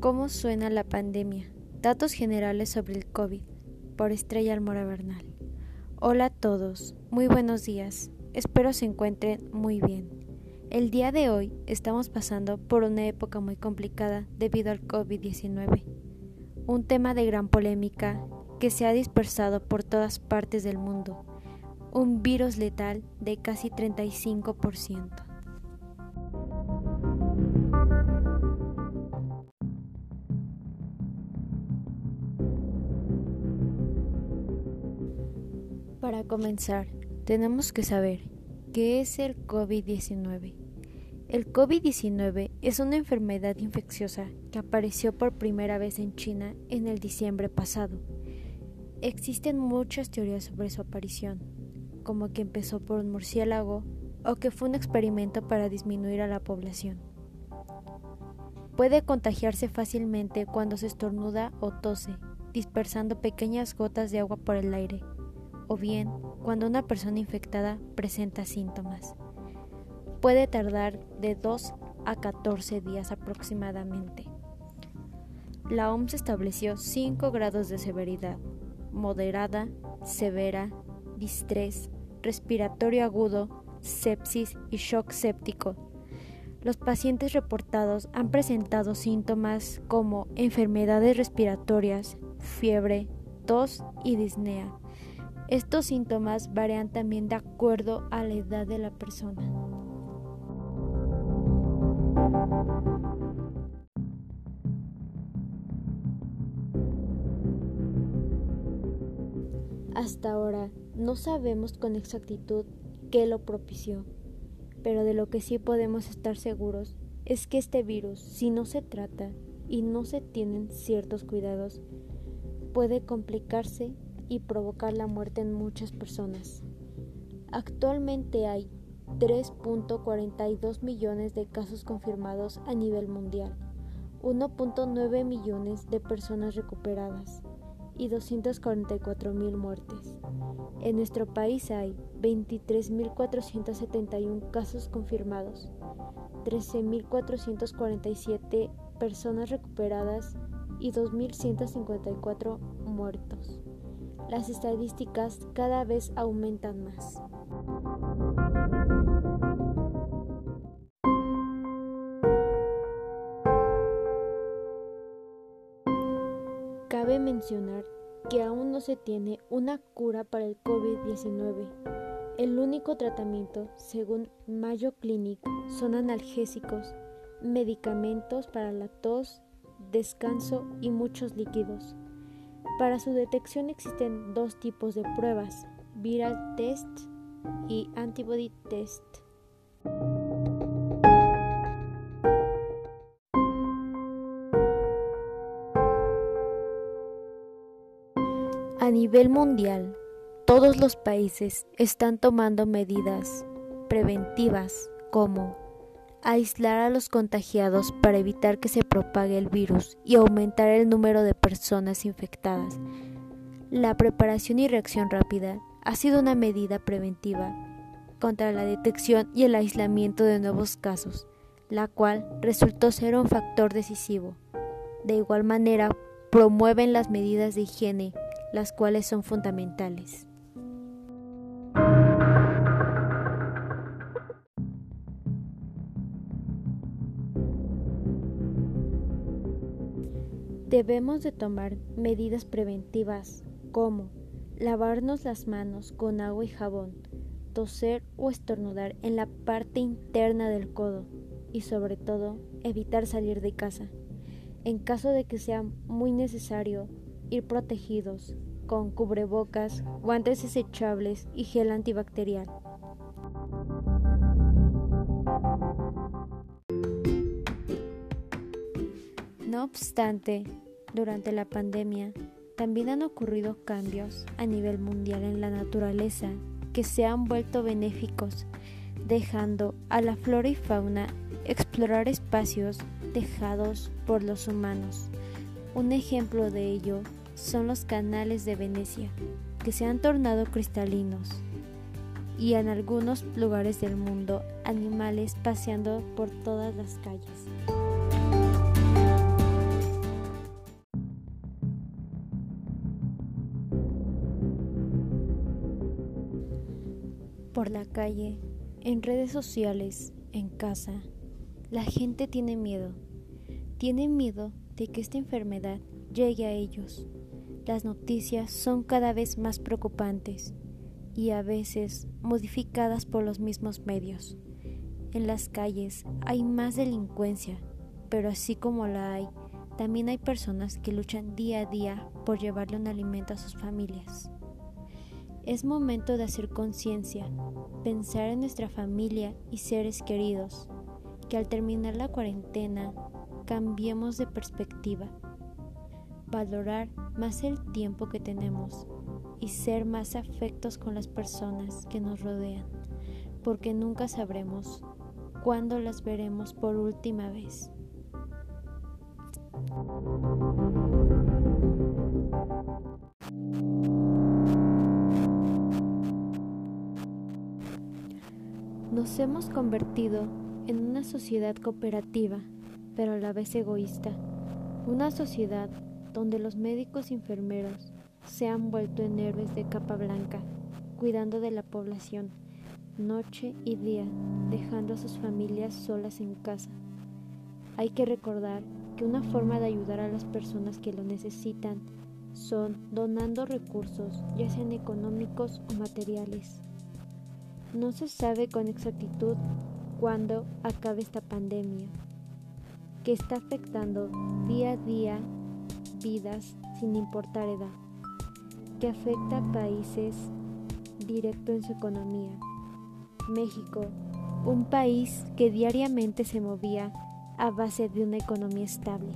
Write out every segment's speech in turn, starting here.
¿Cómo suena la pandemia? Datos generales sobre el COVID por Estrella Almora Bernal. Hola a todos, muy buenos días. Espero se encuentren muy bien. El día de hoy estamos pasando por una época muy complicada debido al COVID-19, un tema de gran polémica que se ha dispersado por todas partes del mundo, un virus letal de casi 35%. Para comenzar, tenemos que saber qué es el COVID-19. El COVID-19 es una enfermedad infecciosa que apareció por primera vez en China en el diciembre pasado. Existen muchas teorías sobre su aparición, como que empezó por un murciélago o que fue un experimento para disminuir a la población. Puede contagiarse fácilmente cuando se estornuda o tose, dispersando pequeñas gotas de agua por el aire o bien cuando una persona infectada presenta síntomas. Puede tardar de 2 a 14 días aproximadamente. La OMS estableció 5 grados de severidad, moderada, severa, distrés, respiratorio agudo, sepsis y shock séptico. Los pacientes reportados han presentado síntomas como enfermedades respiratorias, fiebre, tos y disnea estos síntomas varían también de acuerdo a la edad de la persona. Hasta ahora no sabemos con exactitud qué lo propició, pero de lo que sí podemos estar seguros es que este virus, si no se trata y no se tienen ciertos cuidados, puede complicarse y provocar la muerte en muchas personas. Actualmente hay 3.42 millones de casos confirmados a nivel mundial, 1.9 millones de personas recuperadas y 244 mil muertes. En nuestro país hay 23.471 casos confirmados, 13.447 personas recuperadas y 2.154 muertos las estadísticas cada vez aumentan más. Cabe mencionar que aún no se tiene una cura para el COVID-19. El único tratamiento, según Mayo Clinic, son analgésicos, medicamentos para la tos, descanso y muchos líquidos. Para su detección existen dos tipos de pruebas, viral test y antibody test. A nivel mundial, todos los países están tomando medidas preventivas como aislar a los contagiados para evitar que se propague el virus y aumentar el número de personas infectadas. La preparación y reacción rápida ha sido una medida preventiva contra la detección y el aislamiento de nuevos casos, la cual resultó ser un factor decisivo. De igual manera, promueven las medidas de higiene, las cuales son fundamentales. Debemos de tomar medidas preventivas como lavarnos las manos con agua y jabón, toser o estornudar en la parte interna del codo y sobre todo evitar salir de casa. En caso de que sea muy necesario, ir protegidos con cubrebocas, guantes desechables y gel antibacterial. No obstante, durante la pandemia también han ocurrido cambios a nivel mundial en la naturaleza que se han vuelto benéficos, dejando a la flora y fauna explorar espacios dejados por los humanos. Un ejemplo de ello son los canales de Venecia, que se han tornado cristalinos, y en algunos lugares del mundo animales paseando por todas las calles. Por la calle, en redes sociales, en casa, la gente tiene miedo. Tiene miedo de que esta enfermedad llegue a ellos. Las noticias son cada vez más preocupantes y a veces modificadas por los mismos medios. En las calles hay más delincuencia, pero así como la hay, también hay personas que luchan día a día por llevarle un alimento a sus familias. Es momento de hacer conciencia, pensar en nuestra familia y seres queridos, que al terminar la cuarentena cambiemos de perspectiva, valorar más el tiempo que tenemos y ser más afectos con las personas que nos rodean, porque nunca sabremos cuándo las veremos por última vez. Nos hemos convertido en una sociedad cooperativa, pero a la vez egoísta. Una sociedad donde los médicos y enfermeros se han vuelto en héroes de capa blanca, cuidando de la población, noche y día, dejando a sus familias solas en casa. Hay que recordar que una forma de ayudar a las personas que lo necesitan son donando recursos, ya sean económicos o materiales. No se sabe con exactitud cuándo acabe esta pandemia, que está afectando día a día vidas sin importar edad, que afecta a países directo en su economía. México, un país que diariamente se movía a base de una economía estable.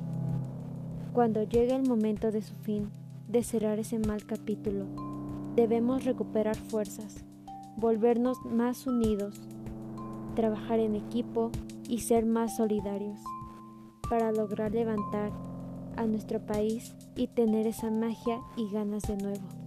Cuando llegue el momento de su fin, de cerrar ese mal capítulo, debemos recuperar fuerzas, volvernos más unidos, trabajar en equipo y ser más solidarios para lograr levantar a nuestro país y tener esa magia y ganas de nuevo.